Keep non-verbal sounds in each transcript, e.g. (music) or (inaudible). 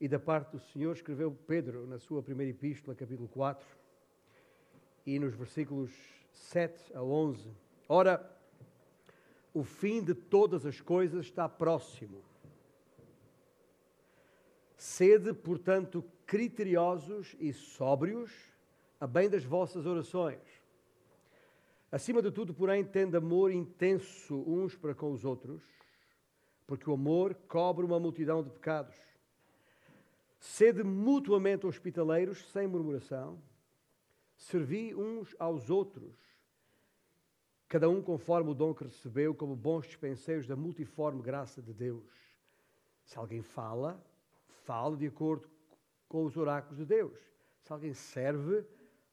e da parte do Senhor, escreveu Pedro na sua primeira epístola, capítulo 4, e nos versículos 7 a 11. Ora, o fim de todas as coisas está próximo. Sede, portanto, criteriosos e sóbrios, a bem das vossas orações. Acima de tudo, porém, tende amor intenso uns para com os outros, porque o amor cobre uma multidão de pecados. Sede mutuamente hospitaleiros, sem murmuração. Servi uns aos outros, cada um conforme o dom que recebeu, como bons dispenseiros da multiforme graça de Deus. Se alguém fala, fale de acordo com os oráculos de Deus. Se alguém serve,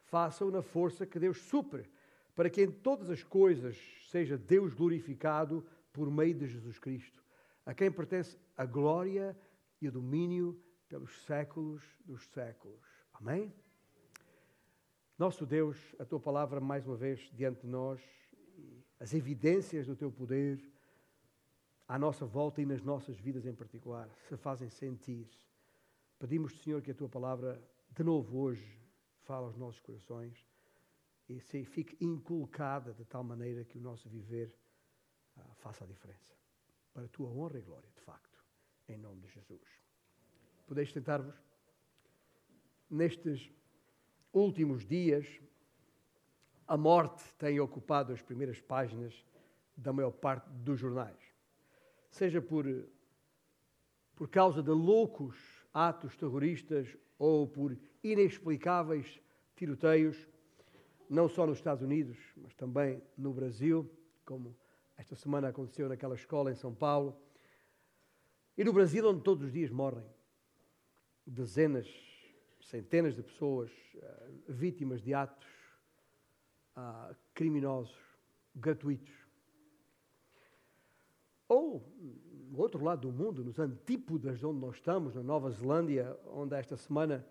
faça-o na força que Deus supre, para que em todas as coisas seja Deus glorificado por meio de Jesus Cristo, a quem pertence a glória e o domínio pelos séculos dos séculos. Amém? Nosso Deus, a tua palavra mais uma vez diante de nós, as evidências do teu poder à nossa volta e nas nossas vidas em particular se fazem sentir. Pedimos, Senhor, que a tua palavra de novo hoje fale aos nossos corações e se fique inculcada de tal maneira que o nosso viver uh, faça a diferença. Para a tua honra e glória, de facto, em nome de Jesus. Podeis sentar-vos? Nestes últimos dias, a morte tem ocupado as primeiras páginas da maior parte dos jornais. Seja por, por causa de loucos atos terroristas ou por inexplicáveis tiroteios, não só nos Estados Unidos, mas também no Brasil, como esta semana aconteceu naquela escola em São Paulo. E no Brasil, onde todos os dias morrem dezenas, centenas de pessoas uh, vítimas de atos uh, criminosos, gratuitos. Ou, no outro lado do mundo, nos antípodas de onde nós estamos, na Nova Zelândia, onde esta semana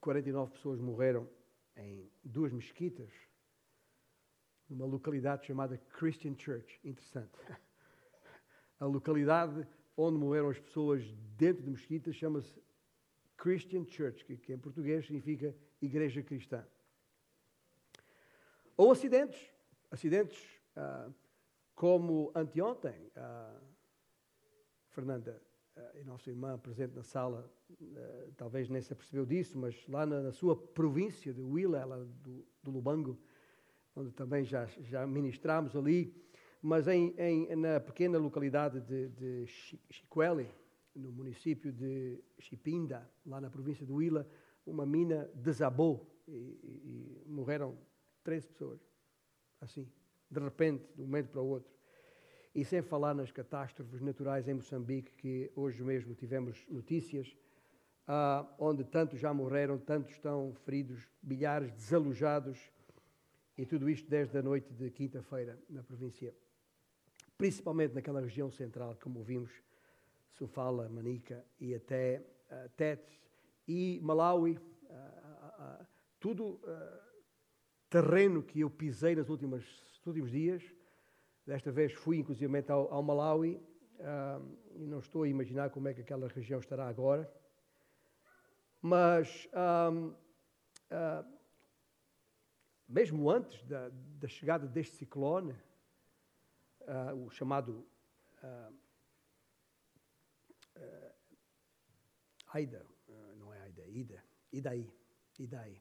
49 pessoas morreram em duas mesquitas, numa localidade chamada Christian Church. Interessante. (laughs) A localidade onde morreram as pessoas dentro de mesquitas chama-se Christian Church, que, que, em português significa Igreja Cristã. Ou acidentes, acidentes ah, como anteontem, ah, Fernanda, e nossa irmã presente na sala, talvez nem se apercebeu disso, mas lá na, na sua província de Huila, do, do, Lubango, onde também já, já ministramos ali, mas em, em, na pequena localidade de, de no município de Chipinda, lá na província de Huila, uma mina desabou e, e, e morreram 13 pessoas, assim, de repente, de um momento para o outro. E sem falar nas catástrofes naturais em Moçambique, que hoje mesmo tivemos notícias, ah, onde tantos já morreram, tantos estão feridos, milhares desalojados, e tudo isto desde a noite de quinta-feira na província. Principalmente naquela região central, como vimos, Sofala, Manica e até uh, e Malawi, uh, uh, tudo terreno que eu pisei nos últimos, nos últimos dias, Desta vez fui, inclusive, ao, ao Malawi. E não estou a imaginar como é que aquela região estará agora. Mas, uh, uh, mesmo antes da, da, chegada deste ciclone, o chamado Aida, não é Aida, Ida, Idaí, Idaí,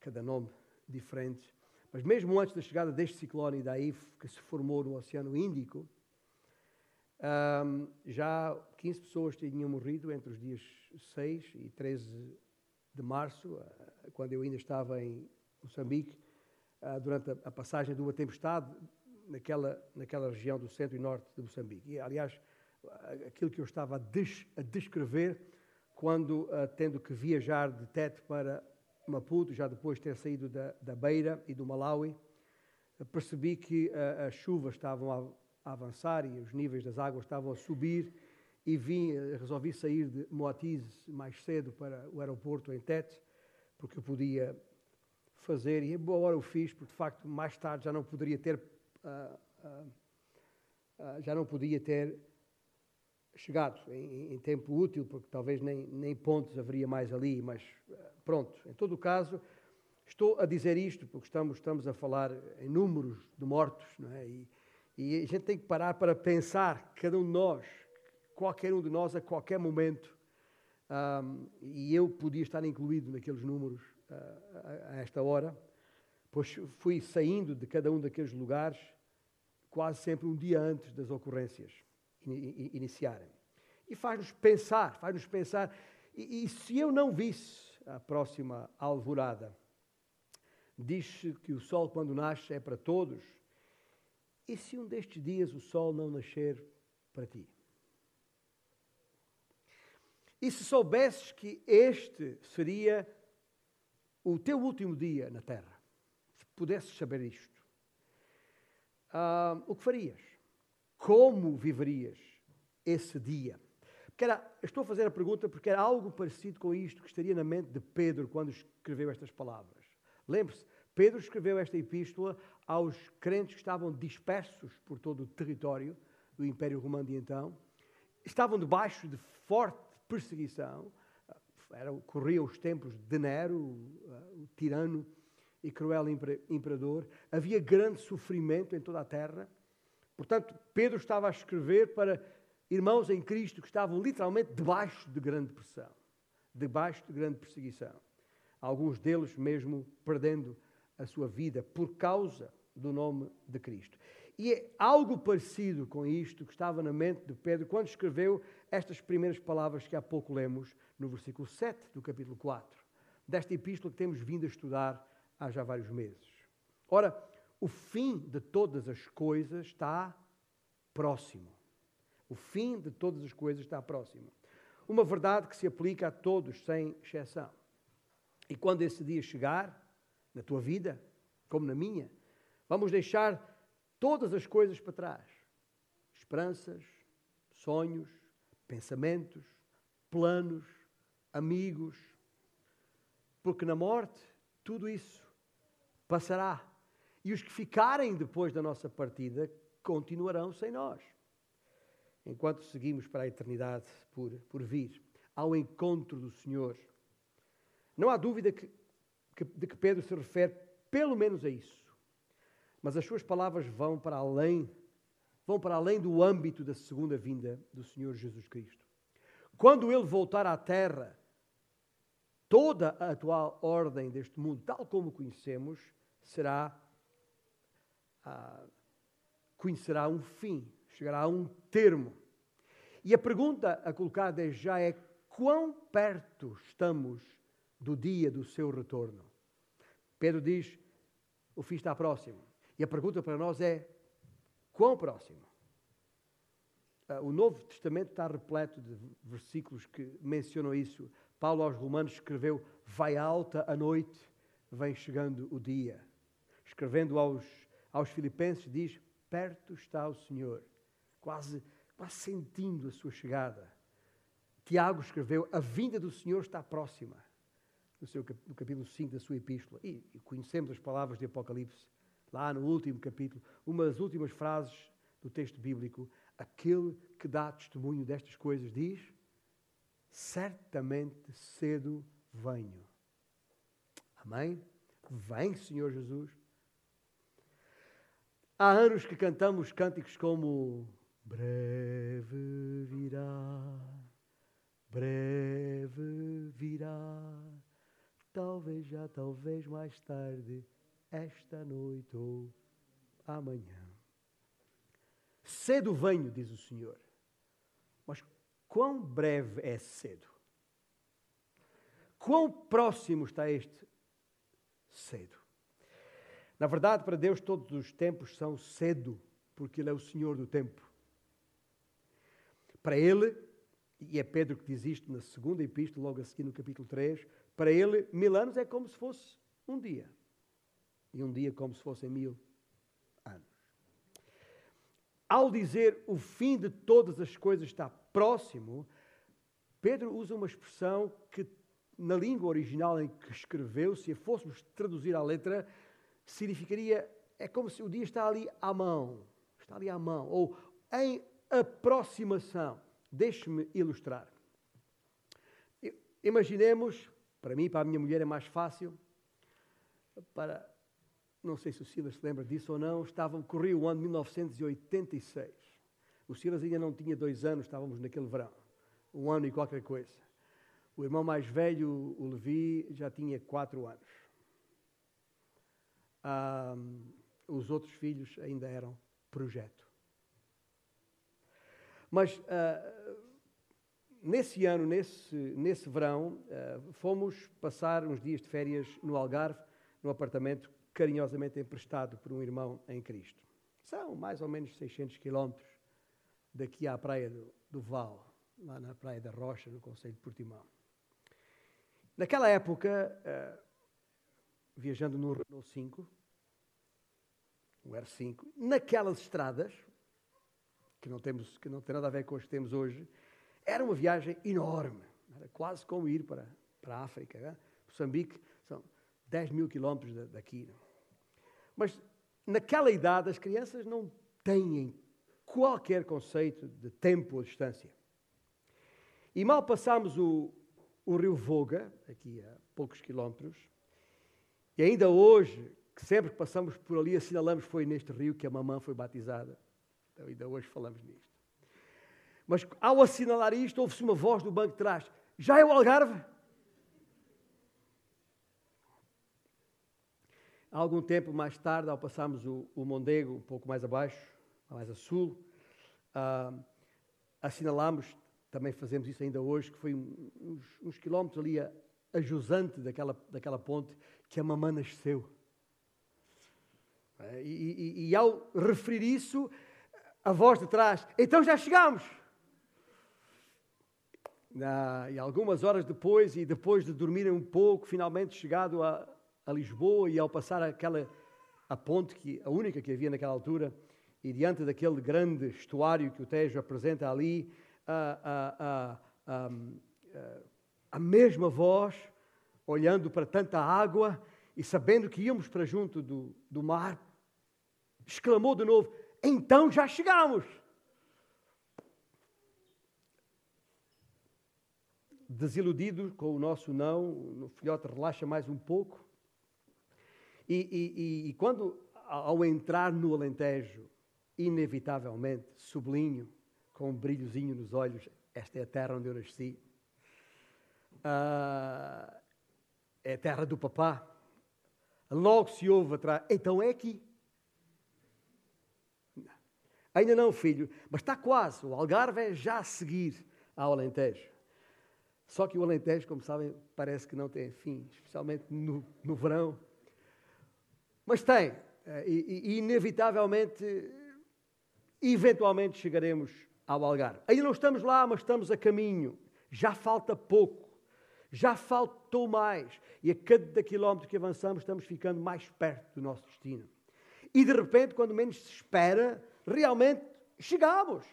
cada nome diferente. Mas mesmo antes da chegada deste ciclone daí que se formou no Oceano Índico, um, já 15 pessoas tinham morrido entre os dias 6 e 13 de março, ah, quando eu ainda estava em Moçambique, uh, durante a, a, passagem de uma tempestade naquela, naquela região do centro e norte de Moçambique. E, aliás, aquilo que eu estava a, des, a descrever quando, uh, tendo que viajar de Tete para Maputo, já depois de ter saído da, da Beira e do Malawi, percebi que as chuvas estavam a, a, avançar e os níveis das águas estavam a subir e vim, eh, resolvi sair de Moatize mais cedo para o aeroporto em Tete, porque eu podia fazer, e boa hora o fiz, porque de facto mais tarde já não poderia ter, uh, uh, uh, já não podia ter chegado em, em, tempo útil, porque talvez nem, nem pontos haveria mais ali, mas eh, pronto. Em todo o caso, estou a dizer isto porque estamos, estamos a falar em números de mortos, não é? E, e a gente tem que parar para pensar, cada um de nós, qualquer um de nós, a qualquer momento, um, e eu podia estar incluído naqueles números uh, a, a esta hora, pois fui saindo de cada um daqueles lugares quase sempre um dia antes das ocorrências iniciarem. E faz-nos pensar, faz-nos pensar. E, e, se eu não visse a próxima alvorada, diz-se que o sol, quando nasce, é para todos. E se um destes dias o sol não nascer para ti? E se soubesses que este seria o teu último dia na terra, se pudesses saber isto, uh, o que farias? Como viverias esse dia? Porque era, estou a fazer a pergunta porque era algo parecido com isto que estaria na mente de Pedro quando escreveu estas palavras. Lembre-se, Pedro escreveu esta epístola aos crentes que estavam dispersos por todo o território do Império Romano de então, estavam debaixo de forte perseguição, corriam os tempos de Nero, o tirano e cruel imperador, havia grande sofrimento em toda a terra. Portanto, Pedro estava a escrever para irmãos em Cristo que estavam literalmente debaixo de grande pressão, debaixo de grande perseguição. Alguns deles mesmo perdendo a sua vida por causa do nome de Cristo. E é algo parecido com isto que estava na mente de Pedro quando escreveu estas primeiras palavras que há pouco lemos no versículo 7 do capítulo 4, desta epístola que temos vindo a estudar há já vários meses. Ora, o fim de todas as coisas está próximo. O fim de todas as coisas está próximo. Uma verdade que se aplica a todos, sem exceção. E quando esse dia chegar, na tua vida, como na minha, vamos deixar todas as coisas para trás: esperanças, sonhos, pensamentos, planos, amigos, porque na morte tudo isso passará. E os que ficarem depois da nossa partida continuarão sem nós, enquanto seguimos para a eternidade por, por vir, ao encontro do Senhor. Não há dúvida que, que, de que Pedro se refere pelo menos a isso. Mas as suas palavras vão para além, vão para além do âmbito da segunda vinda do Senhor Jesus Cristo. Quando ele voltar à terra, toda a atual ordem deste mundo, tal como conhecemos, será ah, conhecerá um fim, chegará a um termo. E a pergunta a colocar já é: quão perto estamos do dia do seu retorno? Pedro diz: o fim está próximo. E a pergunta para nós é: quão próximo? Ah, o Novo Testamento está repleto de versículos que mencionam isso. Paulo aos Romanos escreveu: Vai alta a noite, vem chegando o dia. Escrevendo aos, aos Filipenses, diz: Perto está o Senhor, quase, quase sentindo a sua chegada. Tiago escreveu: A vinda do Senhor está próxima, no, seu, no capítulo 5 da sua epístola. E, e conhecemos as palavras de Apocalipse lá no último capítulo, uma das últimas frases do texto bíblico, aquele que dá testemunho destas coisas diz: Certamente cedo venho. Amém? Vem, Senhor Jesus. Há anos que cantamos cânticos como Breve virá, breve virá, talvez já, talvez mais tarde esta noite ou amanhã. Cedo venho, diz o Senhor. Mas quão breve é cedo? Quão próximo está este cedo? Na verdade, para Deus, todos os tempos são cedo, porque Ele é o Senhor do tempo. Para Ele, e é Pedro que diz isto na segunda epístola, logo a seguir no capítulo 3, para Ele, mil anos é como se fosse um dia e um dia como se fossem mil anos. Ao dizer o fim de todas as coisas está próximo, Pedro usa uma expressão que na língua original em que escreveu, se a fôssemos traduzir à letra, significaria é como se o dia está ali à mão, está ali à mão, ou em aproximação. Deixe-me ilustrar. Imaginemos, para mim para a minha mulher é mais fácil, para, não sei se o Silas se lembra disso ou não, estava, corria o ano de 1986. O Silas ainda não tinha dois anos, estávamos naquele verão, um ano e qualquer coisa. O irmão mais velho, o Levi, já tinha quatro anos. Ah, os outros filhos ainda eram projeto. Mas uh, nesse ano, nesse, nesse verão, uh, fomos passar uns dias de férias no Algarve, num apartamento carinhosamente emprestado por um irmão em Cristo. São mais ou menos 600 quilómetros daqui à praia do, do Val, lá na praia da Rocha, no Conselho de Portimão. Naquela época, uh, viajando no Renault 5, o R5, naquelas estradas, que não, temos, que não tem nada a ver com as que temos hoje, era uma viagem enorme. Era quase como ir para, para a África. Né? Moçambique são 10 mil quilómetros daqui. Mas naquela idade as crianças não têm qualquer conceito de tempo ou distância. E mal passámos o, o rio Voga, aqui a poucos quilómetros, e ainda hoje, que sempre que passamos por ali, assinalamos foi neste rio que a mamã foi batizada. Então, ainda hoje falamos nisto. Mas ao assinalar isto, ouve-se uma voz do banco de trás: Já é o Algarve? Algum tempo mais tarde, ao passarmos o, o Mondego, um pouco mais abaixo, mais a sul, uh, assinalámos, também fazemos isso ainda hoje, que foi uns, uns quilómetros ali a, a jusante daquela, daquela ponte, que a mamã nasceu. E, e, e, ao referir isso, a voz de trás, então já chegamos. e algumas horas depois, e depois de dormirem um pouco, finalmente chegado a, a Lisboa e ao passar aquela a ponte, que, a única que havia naquela altura, e diante daquele grande estuário que o Tejo apresenta ali, a, a, a mesma voz, olhando para tanta água e sabendo que íamos para junto do, do mar, exclamou de novo: então já chegamos. Desiludido com o nosso não, o filhote relaxa mais um pouco. E, e, e, quando, ao entrar no Alentejo, inevitavelmente, sublinho, com um brilhozinho nos olhos, esta é a terra onde eu nasci. Uh, é a terra do papá. Logo se ouve atrás, então é aqui. Ainda não, filho, mas está quase. O Algarve é já a seguir ao Alentejo. Só que o Alentejo, como sabem, parece que não tem fim, especialmente no, no verão. Mas tem. Eh, e, e, inevitavelmente, eventualmente chegaremos ao Algarve. Ainda não estamos lá, mas estamos a caminho. Já falta pouco. Já faltou mais. E a cada quilómetro que avançamos, estamos ficando mais perto do nosso destino. E de repente, quando menos se espera, realmente chegamos.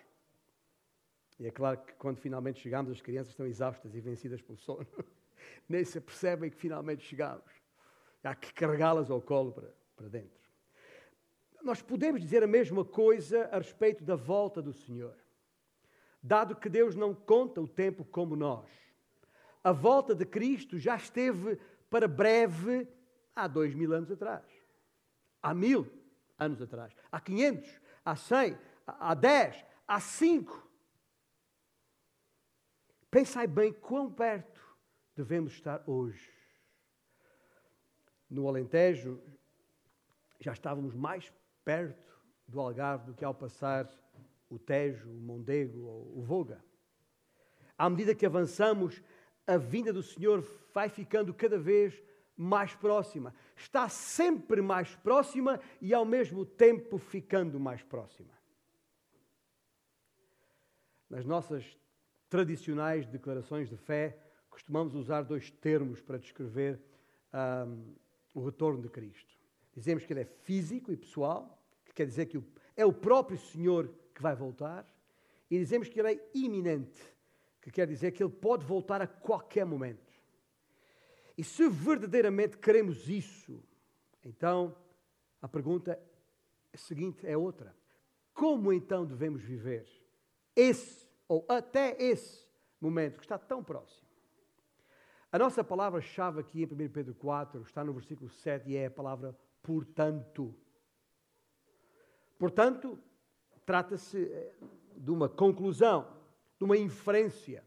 E é claro que quando finalmente chegamos, as crianças estão exaustas e vencidas pelo sono. (laughs) Nem se percebem que finalmente chegamos. Há que carregá-las ao colo para, para dentro. Nós podemos dizer a mesma coisa a respeito da volta do Senhor. Dado que Deus não conta o tempo como nós. A volta de Cristo já esteve para breve há dois mil anos atrás. Há mil anos atrás. Há quinhentos há 100, há 10, há 5. Pensai bem quão perto devemos estar hoje. No Alentejo, já estávamos mais perto do Algarve do que ao passar o Tejo, o Mondego ou o Voga. À medida que avançamos, a vinda do Senhor vai ficando cada vez mais próxima. Está sempre mais próxima e ao mesmo tempo ficando mais próxima. Nas nossas tradicionais declarações de fé, costumamos usar dois termos para descrever um, o retorno de Cristo. Dizemos que ele é físico e pessoal, que quer dizer que é o próprio Senhor que vai voltar, e dizemos que ele é iminente, que quer dizer que ele pode voltar a qualquer momento. E se verdadeiramente queremos isso, então a pergunta seguinte é outra: como então devemos viver esse ou até esse momento que está tão próximo. A nossa palavra-chave aqui em 1 Pedro 4 está no versículo 7 e é a palavra portanto. Portanto, trata-se eh, de uma conclusão, de uma inferência,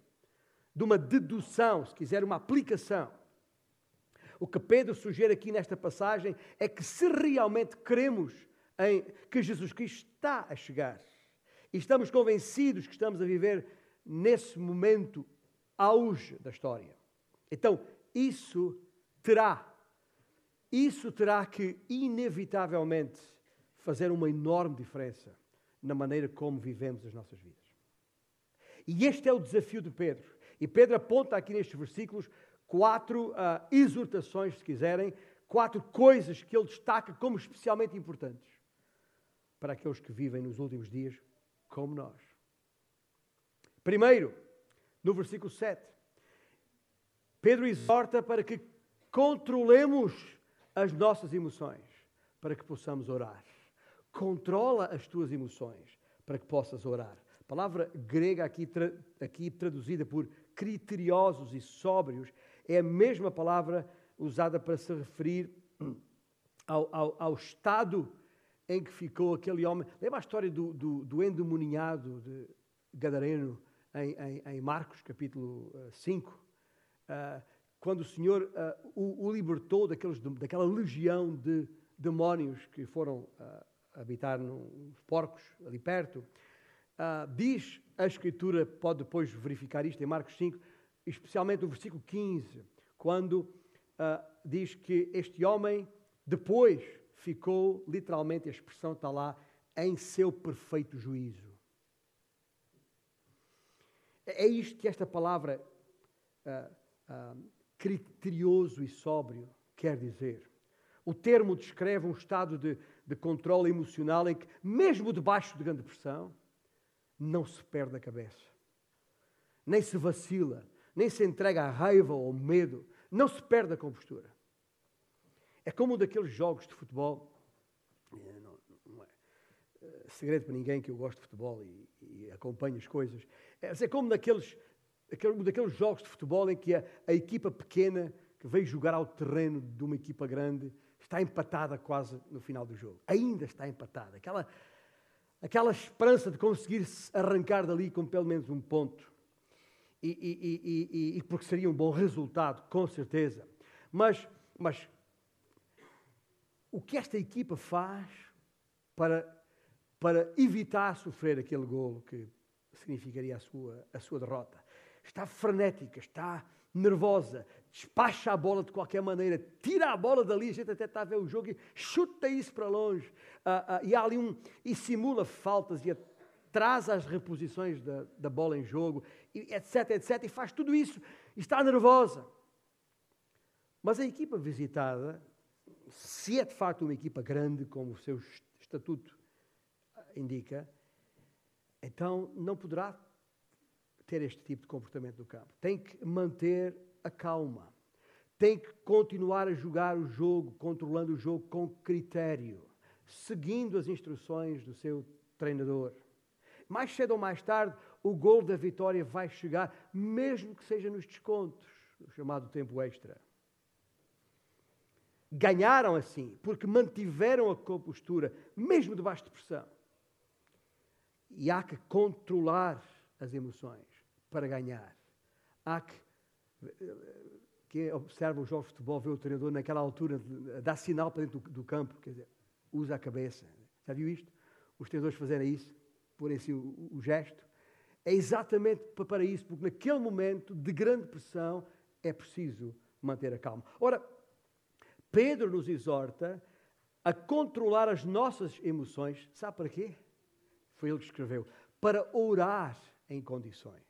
de uma dedução, se quiser, uma aplicação. O que Pedro sugere aqui nesta passagem é que se realmente cremos em que Jesus Cristo está a chegar e estamos convencidos que estamos a viver nesse momento auge da história, então isso terá, isso terá que inevitavelmente fazer uma enorme diferença na maneira como vivemos as nossas vidas. E este é o desafio de Pedro. E Pedro aponta aqui nestes versículos quatro uh, exortações, se quiserem, quatro coisas que ele destaca como especialmente importantes para aqueles que vivem nos últimos dias como nós. Primeiro, no versículo 7, Pedro exorta para que controlemos as nossas emoções, para que possamos orar. Controla as tuas emoções, para que possas orar. A palavra grega aqui, aqui traduzida por criteriosos e sóbrios é a mesma palavra usada para se referir ao, ao, ao estado em que ficou aquele homem. Lembra a história do, do, do de Gadareno em, em, em, Marcos, capítulo 5? Uh, uh, quando o Senhor uh, o, o, libertou daqueles, daquela legião de demónios que foram uh, habitar nos porcos ali perto. diz a Escritura, pode depois verificar isto em Marcos 5, especialmente no versículo 15, quando diz que este homem, depois ficou, literalmente, a expressão está lá, em seu perfeito juízo. É isto que esta palavra uh, uh, criterioso e sóbrio quer dizer. O termo descreve um estado de, de controle emocional em que, mesmo debaixo de grande pressão, não se perde a cabeça, nem se vacila, nem se entrega à raiva ou ao medo, não se perde a compostura. É como um daqueles jogos de futebol. É, não, não é, é segredo para ninguém que eu gosto de futebol e, e acompanho as coisas. É, é como daqueles, um daqueles jogos de futebol em que a, a equipa pequena que veio jogar ao terreno de uma equipa grande está empatada quase no final do jogo. Ainda está empatada. Aquela, aquela esperança de conseguir arrancar dali com pelo menos um ponto. E, e, e, e, porque seria um bom resultado, com certeza. Mas, mas o que esta equipa faz para, para evitar sofrer aquele golo que significaria a sua, a sua derrota. Está frenética, está nervosa, despacha a bola de qualquer maneira, tira a bola dali, a gente até está a ver o jogo e chuta isso para longe. Uh, uh, e há ali um. e simula faltas e traz as reposições da, da bola em jogo, etc, etc, e faz tudo isso. Está nervosa. Mas a equipa visitada se é de facto uma equipa grande, como o seu estatuto indica, então não poderá ter este tipo de comportamento no campo. Tem que manter a calma. Tem que continuar a jogar o jogo, controlando o jogo com critério, seguindo as instruções do seu treinador. Mais cedo ou mais tarde, o gol da vitória vai chegar, mesmo que seja nos descontos, no chamado tempo extra. Ganharam assim, porque mantiveram a compostura, mesmo debaixo de pressão. E há que controlar as emoções para ganhar. Há que. Quem observa os jogos de futebol vê o treinador naquela altura, dá sinal para dentro do, do campo, quer dizer, usa a cabeça. Já viu isto? Os treinadores fazerem isso, porem assim o, o gesto. É exatamente para isso, porque naquele momento de grande pressão é preciso manter a calma. Ora, Pedro nos exorta a controlar as nossas emoções. Sabe para quê? Foi ele que escreveu. Para orar em condições.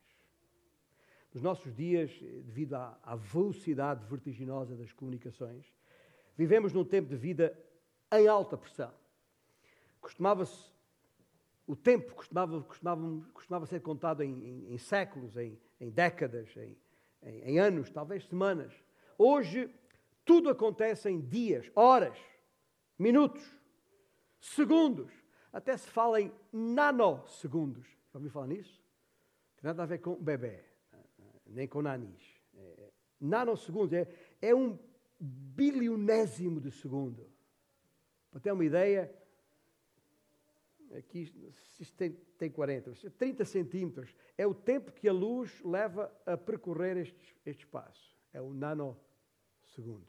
Nos nossos dias, devido à, à velocidade vertiginosa das comunicações, vivemos num tempo de vida em alta pressão. Costumava-se, o tempo costumava, costumava, costumava ser contado em, em, em séculos, em, em décadas, em anos, talvez semanas. Hoje tudo acontece em dias, horas, minutos, segundos. Até se fala em nanosegundos. Já ouviu falar nisso? Tem nada a ver com bebê, nem com nanis. É, nanosegundos é, é um bilionésimo de segundo. Para ter uma ideia, aqui isto tem, tem 40, 30 centímetros. É o tempo que a luz leva a percorrer este, este espaço. É o nanosegundo.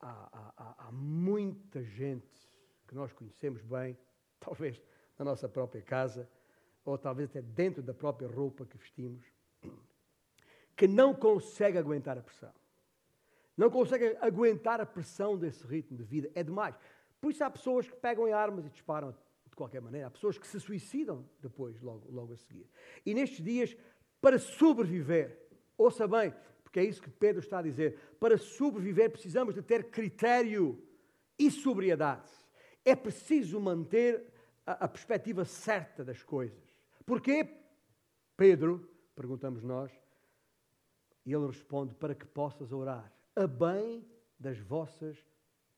Há, há, há muita gente que nós conhecemos bem, (laughs) talvez na nossa própria casa, ou talvez até dentro da própria roupa que vestimos, (clears throat) que não consegue aguentar a pressão. Não consegue aguentar a pressão desse ritmo de vida. É demais. Por isso há pessoas que pegam em armas e disparam de qualquer maneira. Há pessoas que se suicidam depois, logo, logo a seguir. E nestes dias, para sobreviver, ouça bem, porque é isso que Pedro está a dizer, para sobreviver precisamos de ter critério e sobriedade. É preciso manter a, a perspectiva certa das coisas. Porquê, Pedro? Perguntamos nós. E ele responde: para que possas orar a bem das vossas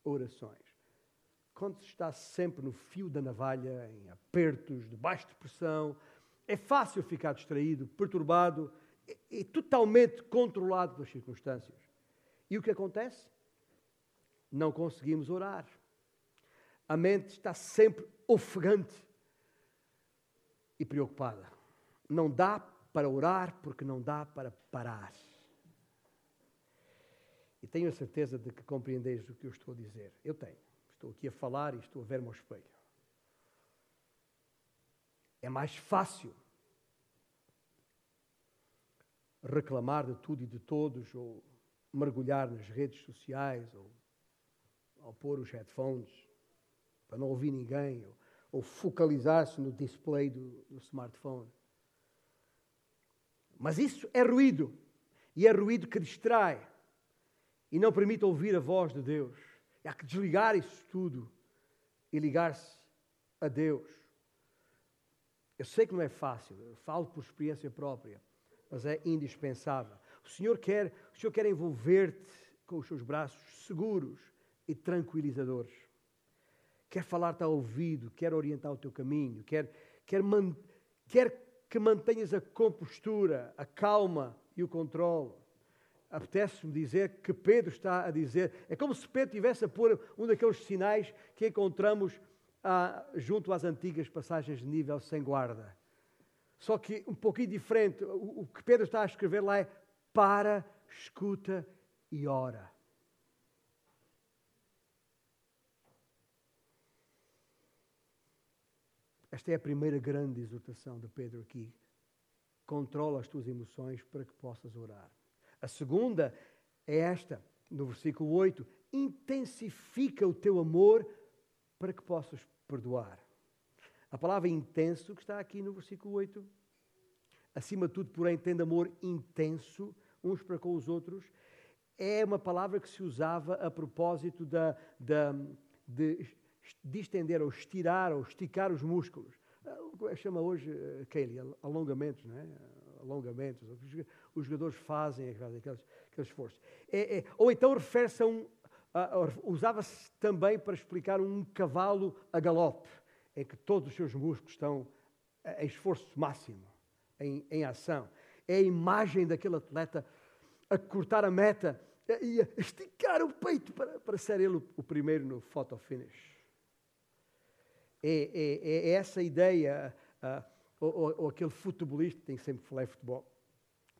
orações. Quando se está sempre no fio da navalha, em apertos, debaixo de pressão, é fácil ficar distraído, perturbado e, e totalmente controlado pelas circunstâncias. E o que acontece? Não conseguimos orar. A mente está sempre ofegante e preocupada. Não dá para orar porque não dá para parar. E tenho a certeza de que compreendeis o que eu estou a dizer. Eu tenho. Estou aqui a falar e estou a ver-me ao espelho. É mais fácil reclamar de tudo e de todos, ou mergulhar nas redes sociais, ou ao pôr os headphones para não ouvir ninguém, ou, ou focalizar-se no display do, do smartphone. Mas isso é ruído, e é ruído que distrai e não permite ouvir a voz de Deus. Que desligar isso tudo e ligar-se a Deus. Eu sei que não é fácil, eu falo por experiência própria, mas é indispensável. O Senhor quer, o Senhor quer envolver-te com os seus braços seguros e tranquilizadores. Quer falar-te ao ouvido, quer orientar o teu caminho, quer, quer, man, quer que mantenhas a compostura, a calma e o controle apetece-me dizer que Pedro está a dizer. É como se Pedro tivesse a pôr um daqueles sinais que encontramos ah, junto às antigas passagens de nível sem guarda. Só que um pouquinho diferente. O, o que Pedro está a escrever lá é para, escuta e ora. Esta é a primeira grande exortação de Pedro aqui. Controla as tuas emoções para que possas orar. A segunda é esta, no versículo 8: intensifica o teu amor para que possas perdoar. A palavra intenso, que está aqui no versículo 8, acima de tudo, porém, tendo amor intenso uns para com os outros, é uma palavra que se usava a propósito da, da, de, de estender ou estirar ou esticar os músculos. É chama hoje, eh, Kaylee, alongamentos, não é? Alongamentos os jogadores fazem aquele, aquele esforço. É, é, ou então refere-se a um. Usava-se também para explicar um cavalo a galope, em que todos os seus músculos estão em esforço máximo, em, em ação. É a imagem daquele atleta a cortar a meta e a esticar o peito para, para ser ele o, o primeiro no photo finish. É, é, é essa ideia, uh, ou, ou, ou, aquele futebolista, tem sempre falei futebol,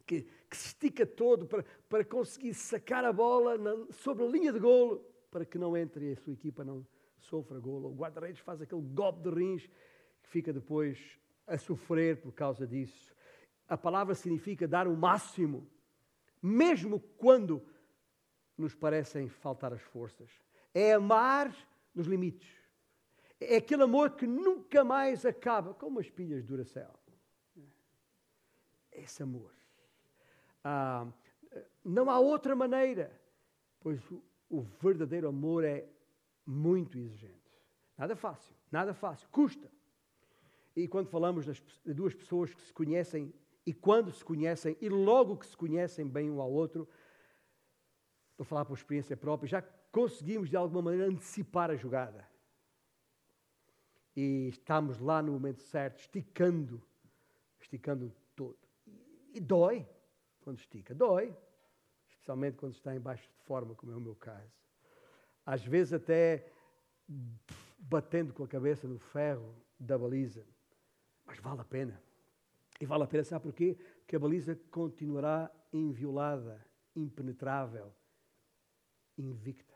que, que se estica todo para, para conseguir sacar a bola na, sobre a linha de golo para que não entre e a sua equipa não sofra golo. O guarda-redes faz aquele golpe de rins que fica depois a sofrer por causa disso. A palavra significa dar o máximo, mesmo quando nos parecem faltar as forças. É amar nos limites. É aquele amor que nunca mais acaba, como as pilhas de Duracell. Esse amor. Ah, não há outra maneira, pois o, verdadeiro amor é muito exigente. Nada fácil, nada fácil, custa. E quando falamos das, de duas pessoas que se conhecem e quando se conhecem e logo que se conhecem bem um ao outro, estou a falar por experiência própria, já conseguimos de alguma maneira antecipar a jogada. E estamos lá no momento certo, esticando esticando todo. E dói quando estica, dói. Especialmente quando está em baixa de forma, como é o meu caso. Às vezes até batendo com a cabeça no ferro da baliza. Mas vale a pena. E vale a pena, sabe porquê? Porque a baliza continuará inviolada, impenetrável, invicta.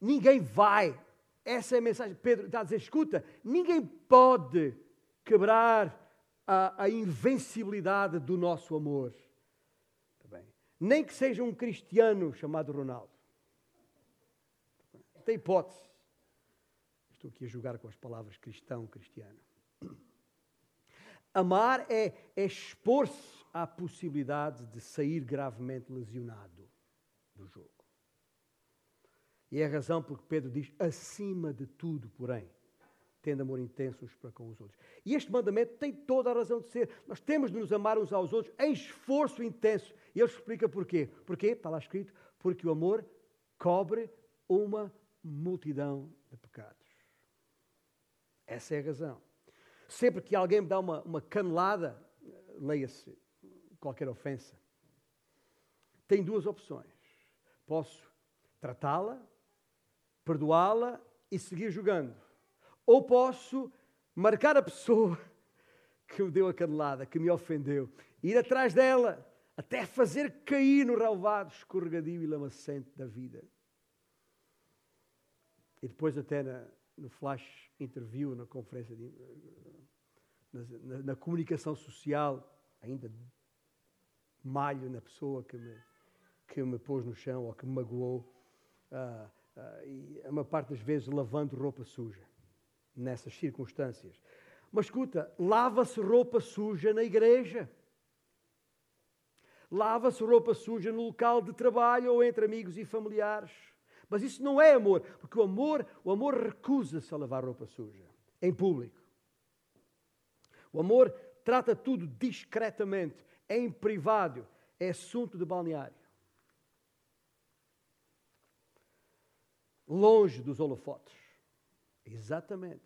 Ninguém vai. Essa é a mensagem. Pedro está a dizer: escuta, ninguém pode quebrar a, a invencibilidade do nosso amor. Tá Nem que seja um cristiano chamado Ronaldo. Tem hipótese. Estou aqui a jogar com as palavras cristão, cristiano. Amar é, é expor-se à possibilidade de sair gravemente lesionado do jogo. E é a razão porque Pedro diz: acima de tudo, porém, tendo amor intenso uns para com os outros. E este mandamento tem toda a razão de ser. Nós temos de nos amar uns aos outros em esforço intenso. E ele explica porquê. Porquê? Está lá escrito: porque o amor cobre uma multidão de pecados. Essa é a razão. Sempre que alguém me dá uma, uma canelada, leia-se qualquer ofensa, tem duas opções. Posso tratá-la, perdoá-la e seguir jogando. Ou posso marcar a pessoa (laughs) que me deu a canelada, que me ofendeu, ir atrás dela até fazer cair no relvado escorregadio e lamacente da vida. E depois até na, no flash interview, na conferência, de, na, na, na, comunicação social, ainda malho na pessoa que me, que me pôs no chão ou que me magoou, uh, uh, e a maior parte das vezes lavando roupa suja, nessas circunstâncias. Mas escuta, lava-se roupa suja na igreja. Lava-se roupa suja no local de trabalho ou entre amigos e familiares. Mas isso não é amor, porque o amor, o amor recusa-se a lavar roupa suja em público. O amor trata tudo discretamente, em privado, é assunto de balneário. Longe dos holofotes. Exatamente.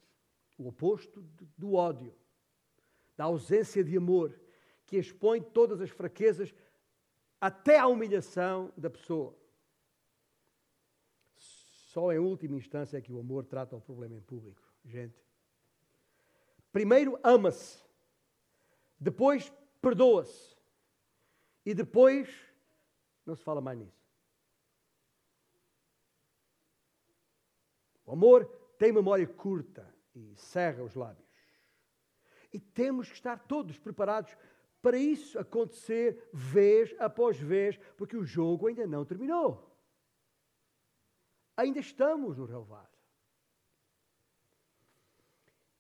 O oposto do ódio, da ausência de amor, que expõe todas as fraquezas até à humilhação da pessoa. Só em última instância é que o amor trata o problema em público. Gente. Primeiro ama-se, depois perdoa-se e depois não se fala mais nisso. O amor tem memória curta e cerra os lábios. E temos que estar todos preparados para isso acontecer vez após vez, porque o jogo ainda não terminou. Ainda estamos no relevado.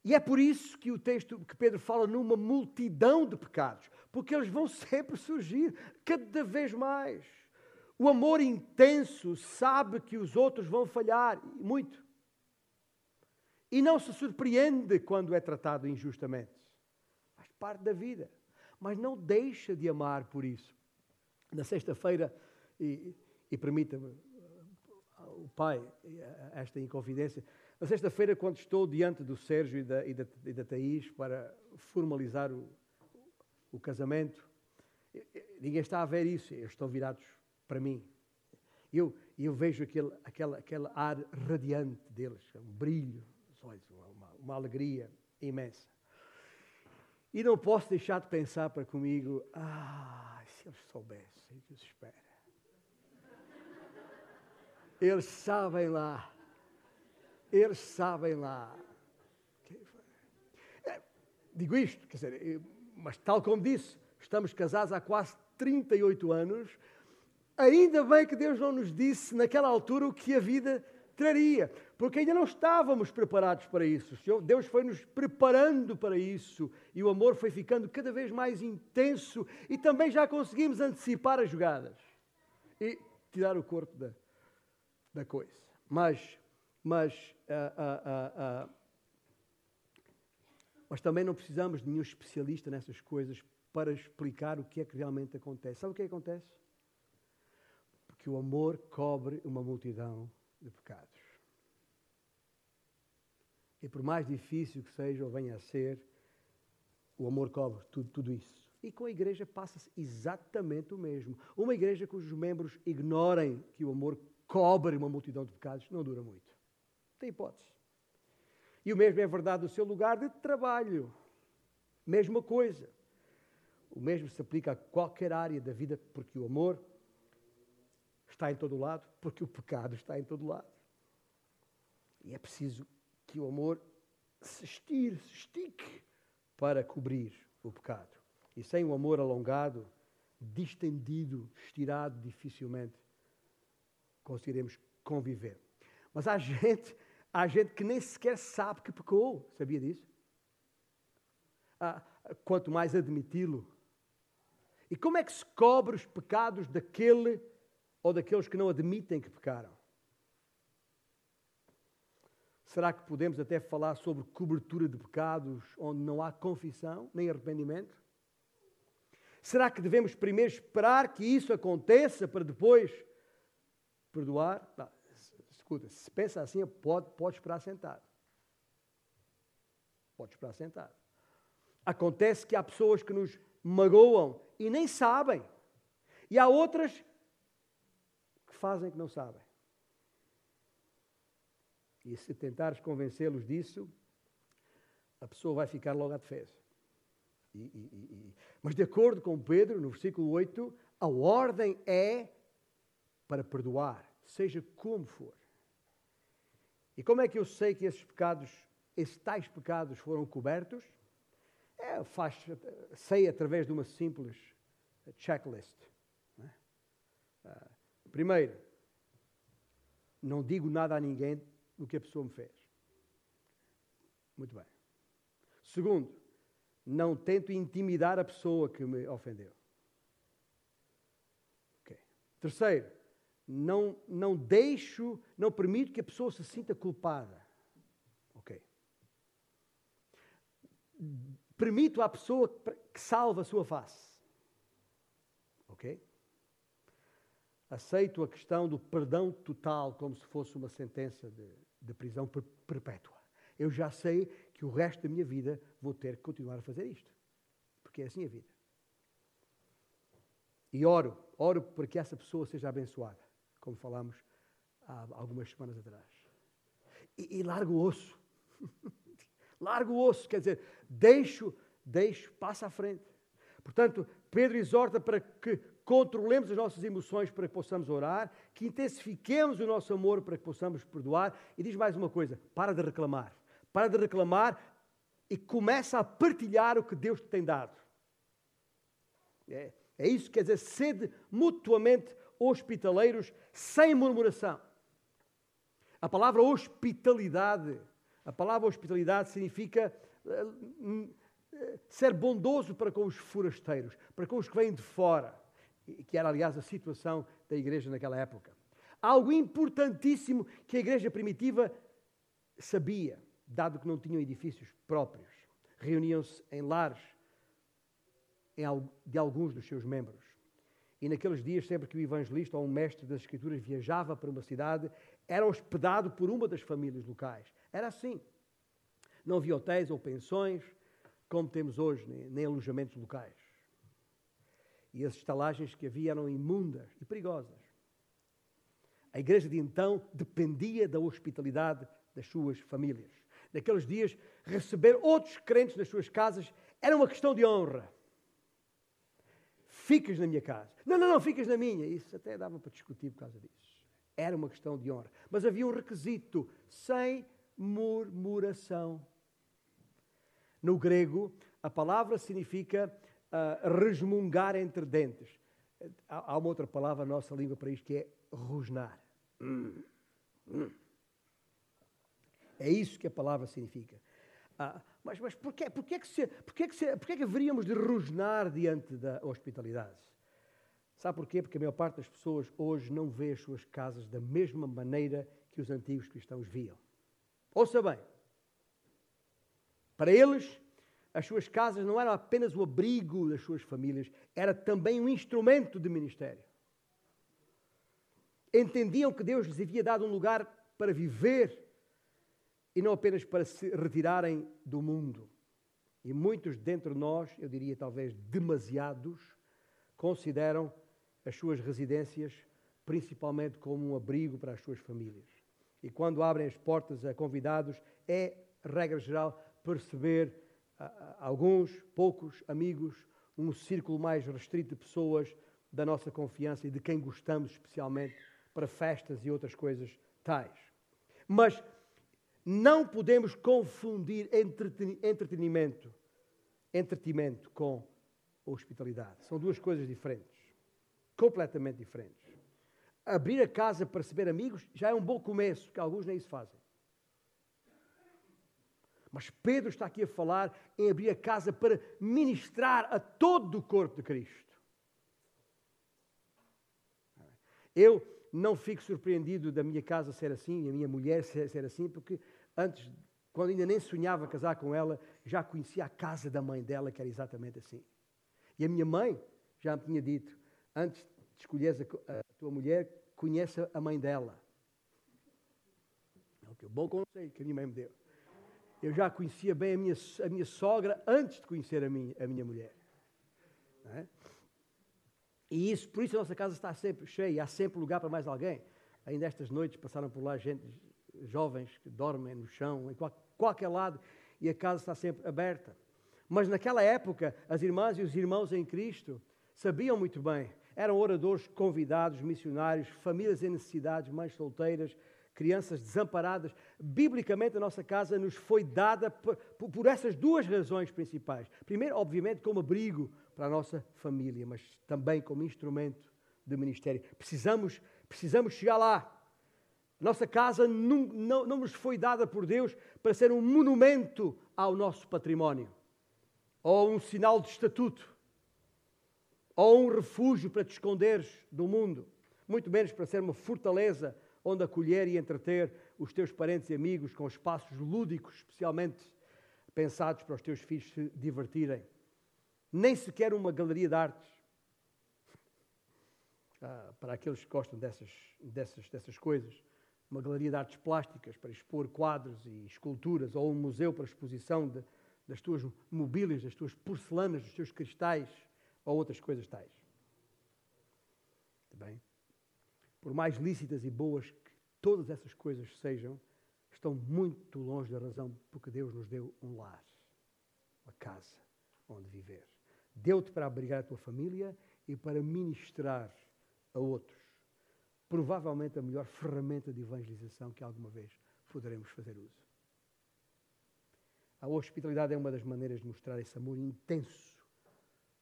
E é por isso que o texto que Pedro fala numa multidão de pecados, porque eles vão sempre surgir, cada vez mais. O amor intenso sabe que os outros vão falhar, muito. E não se surpreende quando é tratado injustamente. Faz parte da vida. Mas não deixa de amar por isso. Na sexta-feira, e, e permita-me, o pai, esta inconfidência, na sexta-feira, quando estou diante do Sérgio e da, e da, e da Thaís para formalizar o, o casamento, ninguém está a ver isso, eles estão virados para mim. Eu, eu vejo aquele, aquele, aquele ar radiante deles, um brilho, uma, uma alegria imensa. E não posso deixar de pensar para comigo, ah, se eles soubessem o que os espera. Eles sabem lá eles sabem lá. É, digo isto, quer dizer, mas tal como disse, estamos casados há quase 38 anos. Ainda bem que Deus não nos disse naquela altura o que a vida traria, porque ainda não estávamos preparados para isso. Deus foi nos preparando para isso e o amor foi ficando cada vez mais intenso e também já conseguimos antecipar as jogadas e tirar o corpo da, da coisa. Mas mas, uh, uh, uh, mas também não precisamos de nenhum especialista nessas coisas para explicar o que é que realmente acontece. Sabe o que, é que acontece? Porque o amor cobre uma multidão de pecados. E por mais difícil que seja ou venha a ser, O amor cobre tudo, tudo isso. E com a igreja passa-se exatamente o mesmo. Uma igreja cujos membros ignorem que o amor cobre uma multidão de pecados não dura muito. Tem hipótese. E o mesmo é verdade do seu lugar de trabalho. Mesma coisa. O mesmo se aplica a qualquer área da vida, porque o amor está em todo lado, porque o pecado está em todo lado. E é preciso que o amor se estire, se estique para cobrir o pecado. E sem o amor alongado, distendido, estirado, dificilmente conseguiremos conviver. Mas há gente, há gente que nem sequer sabe que pecou. Sabia disso? Ah, quanto mais admiti-lo. E como é que se cobre os pecados daquele ou daqueles que não admitem que pecaram? Será que podemos até falar sobre cobertura de pecados onde não há confissão nem arrependimento? Será que devemos primeiro esperar que isso aconteça para depois perdoar? Não, escuta, se pensa assim, pode, pode esperar sentado. Pode esperar sentado. Acontece que há pessoas que nos magoam e nem sabem. E há outras fazem que não sabem. E se tentares convencê-los disso, a pessoa vai ficar logo à defesa. E, e, e, mas, de acordo com Pedro, no versículo 8, a ordem é para perdoar, seja como for. E como é que eu sei que esses pecados, esses tais pecados foram cobertos? É, faz, sei através de uma simples checklist. Primeiro, não digo nada a ninguém do que a pessoa me fez. Muito bem. Segundo, não tento intimidar a pessoa que me ofendeu. Okay. Terceiro, não, não deixo, não permito que a pessoa se sinta culpada. Ok. Permito à pessoa que salve a sua face. Ok? Aceito a questão do perdão total como se fosse uma sentença de, de prisão perpétua. Eu já sei que o resto da minha vida vou ter que continuar a fazer isto. Porque é assim a vida. E oro, oro para que essa pessoa seja abençoada, como falámos há algumas semanas atrás. E, e largo o osso. (laughs) largo o osso, quer dizer, deixo, deixo, passa à frente. Portanto, Pedro exorta para que controlemos as nossas emoções para que possamos orar, que intensifiquemos o nosso amor para que possamos perdoar. E diz mais uma coisa: para de reclamar. Para de reclamar e começa a partilhar o que Deus te tem dado. É, é isso que quer dizer, sede mutuamente hospitaleiros, sem murmuração. A palavra hospitalidade, a palavra hospitalidade significa uh, uh, ser bondoso para com os forasteiros, para com os que vêm de fora que era, aliás, a situação da igreja naquela época. Algo importantíssimo que a igreja primitiva sabia, dado que não tinham edifícios próprios. Reuniam-se em lares de alguns dos seus membros. E naqueles dias, sempre que o evangelista ou um mestre das Escrituras viajava para uma cidade, era hospedado por uma das famílias locais. Era assim. Não havia hotéis ou pensões, como temos hoje, nem alojamentos locais. E as estalagens que havia eram imundas e perigosas. A igreja de então dependia da hospitalidade das suas famílias. Naqueles dias, receber outros crentes nas suas casas era uma questão de honra. Ficas na minha casa. Não, não, não, ficas na minha. Isso até dava para discutir por causa disso. Era uma questão de honra. Mas havia um requisito: sem murmuração. No grego, a palavra significa uh, resmungar entre dentes. Há, há, uma outra palavra na nossa língua para isto que é rosnar. Hum, hum. É isso que a palavra significa. Ah, mas mas porquê, porquê, que se, porquê, que se, porquê que haveríamos de rosnar diante da hospitalidade? Sabe porquê? Porque a maior parte das pessoas hoje não vê as suas casas da mesma maneira que os antigos cristãos viam. Ouça bem. Para eles, as suas casas não eram apenas o abrigo das suas famílias, era também um instrumento de ministério. Entendiam que Deus lhes havia dado um lugar para viver e não apenas para se retirarem do mundo. E muitos dentre nós, eu diria talvez demasiados, consideram as suas residências principalmente como um abrigo para as suas famílias. E quando abrem as portas a convidados, é, regra geral, perceber alguns, poucos amigos, um círculo mais restrito de pessoas da nossa confiança e de quem gostamos especialmente para festas e outras coisas tais. Mas não podemos confundir entretenimento, entretenimento com hospitalidade. São duas coisas diferentes, completamente diferentes. Abrir a casa para receber amigos já é um bom começo, que alguns nem isso fazem. Mas Pedro está aqui a falar em abrir a casa para ministrar a todo o corpo de Cristo. Eu não fico surpreendido da minha casa ser assim, e a minha mulher ser, assim, porque antes, quando ainda nem sonhava casar com ela, já conhecia a casa da mãe dela, que era exatamente assim. E a minha mãe já me tinha dito: antes de escolheres a, tua mulher, conhece a mãe dela. É o que o bom conselho que a minha mãe me deu. Eu já conhecia bem a minha, a minha sogra antes de conhecer a minha, a minha mulher. É? E isso, por isso a nossa casa está sempre cheia, há sempre lugar para mais alguém. Ainda estas noites passaram por lá gente, jovens que dormem no chão, em qualquer lado, e a casa está sempre aberta. Mas naquela época, as irmãs e os irmãos em Cristo sabiam muito bem. Eram oradores convidados, missionários, famílias em necessidades, mães solteiras, crianças desamparadas. Biblicamente, a nossa casa nos foi dada por, por, essas duas razões principais. Primeiro, obviamente, como abrigo para a nossa família, mas também como instrumento de ministério. Precisamos, precisamos chegar lá. Nossa casa não, não, não nos foi dada por Deus para ser um monumento ao nosso património, ou um sinal de estatuto, ou um refúgio para te esconderes do mundo, muito menos para ser uma fortaleza onde acolher e entreter os teus parentes e amigos com espaços lúdicos, especialmente pensados para os teus filhos se divertirem. Nem sequer uma galeria de artes. (laughs) Ah, para aqueles que gostam dessas, dessas, dessas coisas. Uma galeria de artes plásticas para expor quadros e esculturas, ou um museu para exposição de, das tuas mobílias, das tuas porcelanas, dos teus cristais, ou outras coisas tais. Bem? por mais lícitas e boas todas essas coisas sejam, estão muito longe da razão porque Deus nos deu um lar, uma casa onde viver. Deu-te para abrigar a tua família e para ministrar a outros. Provavelmente a melhor ferramenta de evangelização que alguma vez poderemos fazer uso. A hospitalidade é uma das maneiras de mostrar esse amor intenso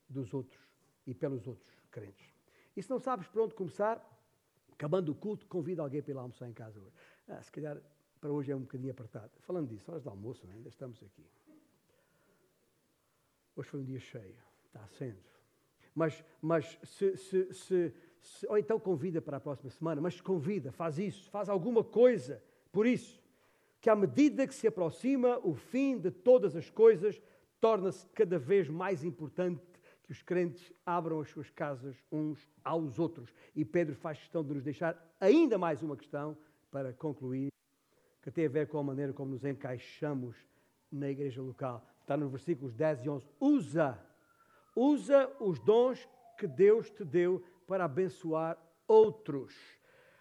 dos outros e pelos outros crentes. E se não sabes por onde começar, acabando o culto, convida alguém para ir lá almoçar em casa hoje. Ah, se calhar para hoje é um bocadinho apertado. Falando disso, horas de almoço, é? ainda estamos aqui. Hoje foi um dia cheio, está sendo. Mas, mas se, se, se, se, ou então convida para a próxima semana, mas convida, faz isso, faz alguma coisa por isso. Que à medida que se aproxima o fim de todas as coisas, torna-se cada vez mais importante que os crentes abram as suas casas uns aos outros. E Pedro faz questão de nos deixar ainda mais uma questão para concluir, que tem a ver com a maneira como nos encaixamos na igreja local. Está nos versículos 10 e 11. Usa, usa os dons que Deus te deu para abençoar outros.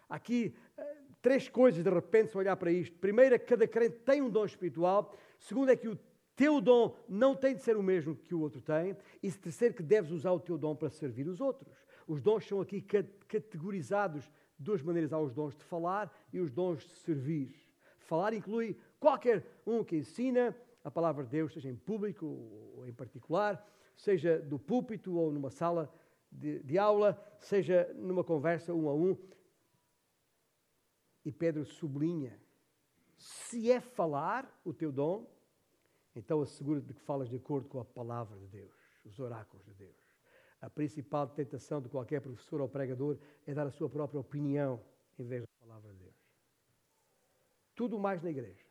Aqui, eh, três coisas de repente, se olhar para isto. Primeiro, é que cada crente tem um dom espiritual. Segundo, é que o teu dom não tem de ser o mesmo que o outro tem. E terceiro, que deves usar o teu dom para servir os outros. Os dons são aqui categorizados de duas maneiras. Há os dons de falar e os dons de servir. Falar inclui qualquer um que ensina a palavra de Deus, seja em público ou em particular, seja do púlpito ou numa sala de, de aula, seja numa conversa um a um. E Pedro sublinha: se é falar o teu dom, então assegura-te que falas de acordo com a palavra de Deus, os oráculos de Deus. A principal tentação de qualquer professor ou pregador é dar a sua própria opinião em vez da palavra de Deus. Tudo mais na igreja,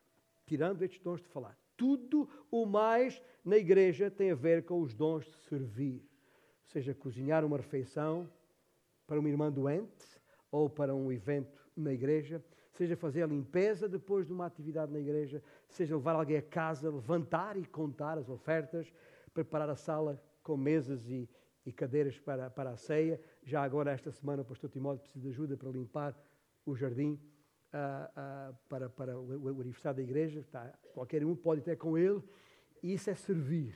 tirando estes dons de falar, tudo o mais na igreja tem a ver com os dons de servir, seja cozinhar uma refeição para uma irmã doente ou para um evento na igreja, seja fazer a limpeza depois de uma atividade na igreja, seja levar alguém a casa, levantar e contar as ofertas, preparar a sala com mesas e, e cadeiras para, para a ceia. Já agora, esta semana, o pastor Timóteo precisa de ajuda para limpar o jardim uh, uh, para, para o, o, aniversário da igreja. Tá, qualquer um pode ter com ele. Isso é servir.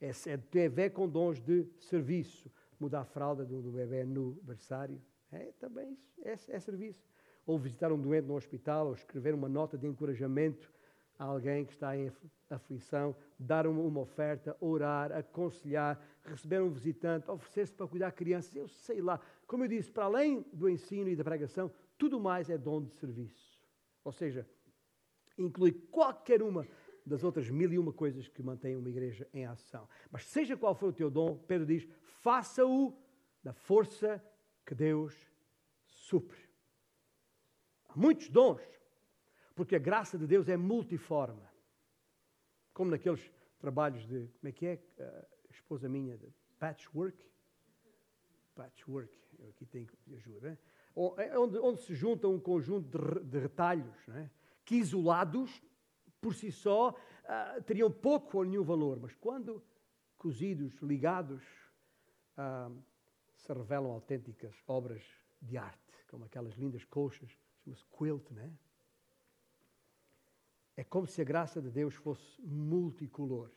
É, é ter a ver com dons de serviço. Mudar a fralda do, do bebê no berçário. É também isso. É, é serviço. Ou visitar um doente no hospital, ou escrever uma nota de encorajamento a alguém que está em aflição, dar uma, oferta, orar, aconselhar, receber um visitante, oferecer-se para cuidar de crianças, eu sei lá. Como eu disse, para além do ensino e da pregação, tudo mais é dom de serviço. Ou seja, inclui qualquer uma das outras mil e uma coisas que mantêm uma igreja em ação. Mas seja qual for o teu dom, Pedro diz: faça-o da força que Deus supre. Muitos dons, porque a graça de Deus é multiforme. Como naqueles trabalhos de, como é que é, a esposa minha, de patchwork. Patchwork, eu aqui tenho ajuda. É onde, onde se junta um conjunto de, de retalhos, é? que isolados, por si só, uh, teriam pouco ou nenhum valor, mas quando cozidos, ligados, uh, se revelam autênticas obras de arte, como aquelas lindas colchas, chama-se quilt, não é? É como se a graça de Deus fosse multicolor.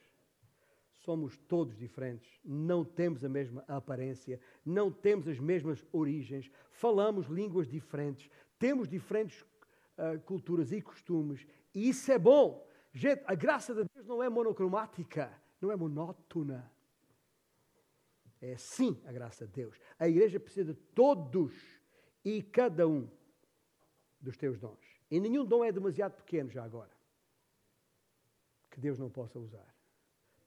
Somos todos diferentes, não temos a mesma aparência, não temos as mesmas origens, falamos línguas diferentes, temos diferentes uh, culturas e costumes, e isso é bom. Gente, a graça de Deus não é monocromática, não é monótona. É sim a graça de Deus. A igreja precisa de todos e cada um dos teus dons. E nenhum dom é demasiado pequeno já agora que Deus não possa usar.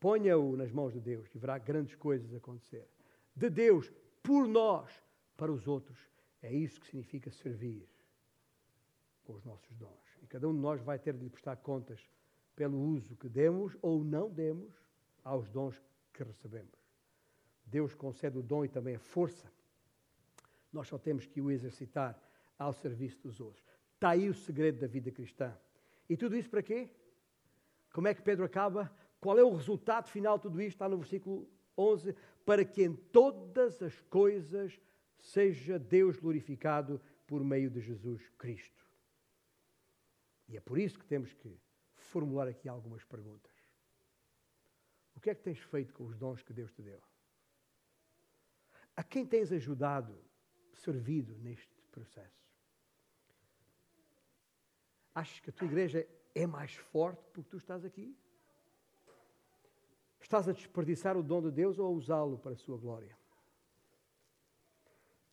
Ponha-o nas mãos de Deus e verá grandes coisas acontecer. De Deus, por nós, para os outros. É isso que significa servir com os nossos dons. E cada um de nós vai ter de lhe prestar contas pelo uso que demos ou não demos aos dons que recebemos. Deus concede o dom e também a força. Nós só temos que o exercitar ao serviço dos outros. Está aí o segredo da vida cristã. E tudo isso para quê? Como é que Pedro acaba? Qual é o resultado final de tudo isto? Está no versículo 11. Para que em todas as coisas seja Deus glorificado por meio de Jesus Cristo. E é por isso que temos que formular aqui algumas perguntas. O que é que tens feito com os dons que Deus te deu? A quem tens ajudado, servido neste processo? Achas que a tua igreja é mais forte porque tu estás aqui? Estás a desperdiçar o dom de Deus ou a usá-lo para a sua glória?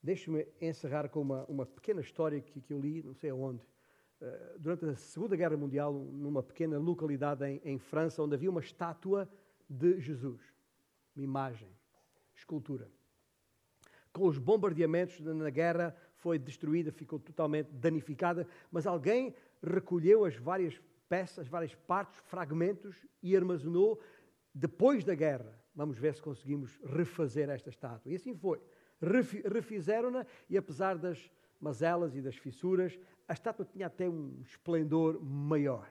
Deixe-me encerrar com uma, uma pequena história que, que eu li, não sei aonde, uh, durante a Segunda Guerra Mundial, numa pequena localidade em, em França, onde havia uma estátua de Jesus, uma imagem, escultura. Com os bombardeamentos na guerra, foi destruída, ficou totalmente danificada, mas alguém recolheu as várias peças, várias partes, fragmentos e armazenou depois da guerra. Vamos ver se conseguimos refazer esta estátua. E assim foi. Refizeram-na e, apesar das mazelas e das fissuras, a estátua tinha até um esplendor maior.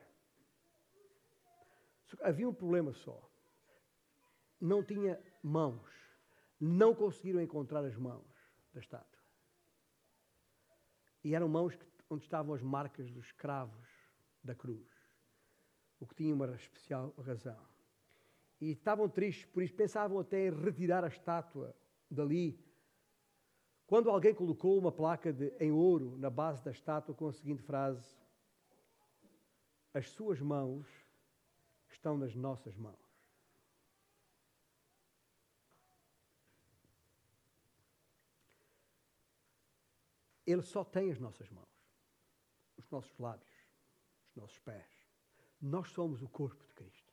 Havia um problema só. Não tinha mãos. Não conseguiram encontrar as mãos da estátua. E eram mãos onde estavam as marcas dos escravos da cruz o que tinha uma especial razão. E estavam tristes por isso, pensavam até em retirar a estátua dali. Quando alguém colocou uma placa de, em ouro na base da estátua com a seguinte frase: As suas mãos estão nas nossas mãos. Ele só tem as nossas mãos, os nossos lábios, os nossos pés. Nós somos o corpo de Cristo.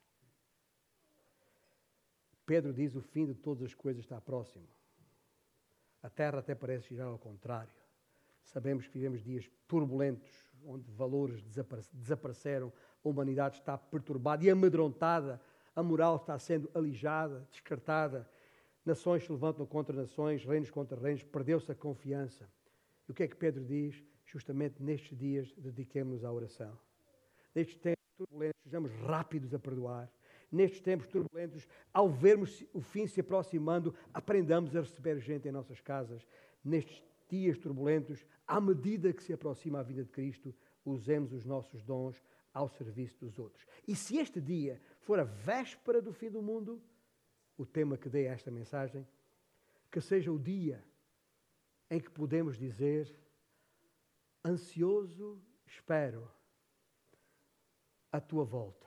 Pedro diz: o fim de todas as coisas está próximo. A terra até parece girar ao contrário. Sabemos que vivemos dias turbulentos, onde valores desapareceram, a humanidade está perturbada e amedrontada, a moral está sendo alijada, descartada, nações se levantam contra nações, reinos contra reinos, perdeu-se a confiança. E o que é que Pedro diz? Justamente nestes dias, dediquemos-nos à oração. Nestes tempos turbulentos, sejamos rápidos a perdoar. Nestes tempos turbulentos, ao vermos o fim se aproximando, aprendamos a receber gente em nossas casas. Nestes dias turbulentos, à medida que se aproxima a vida de Cristo, usemos os nossos dons ao serviço dos outros. E se este dia for a véspera do fim do mundo, o tema que dei a esta mensagem, que seja o dia em que podemos dizer: ansioso espero a tua volta.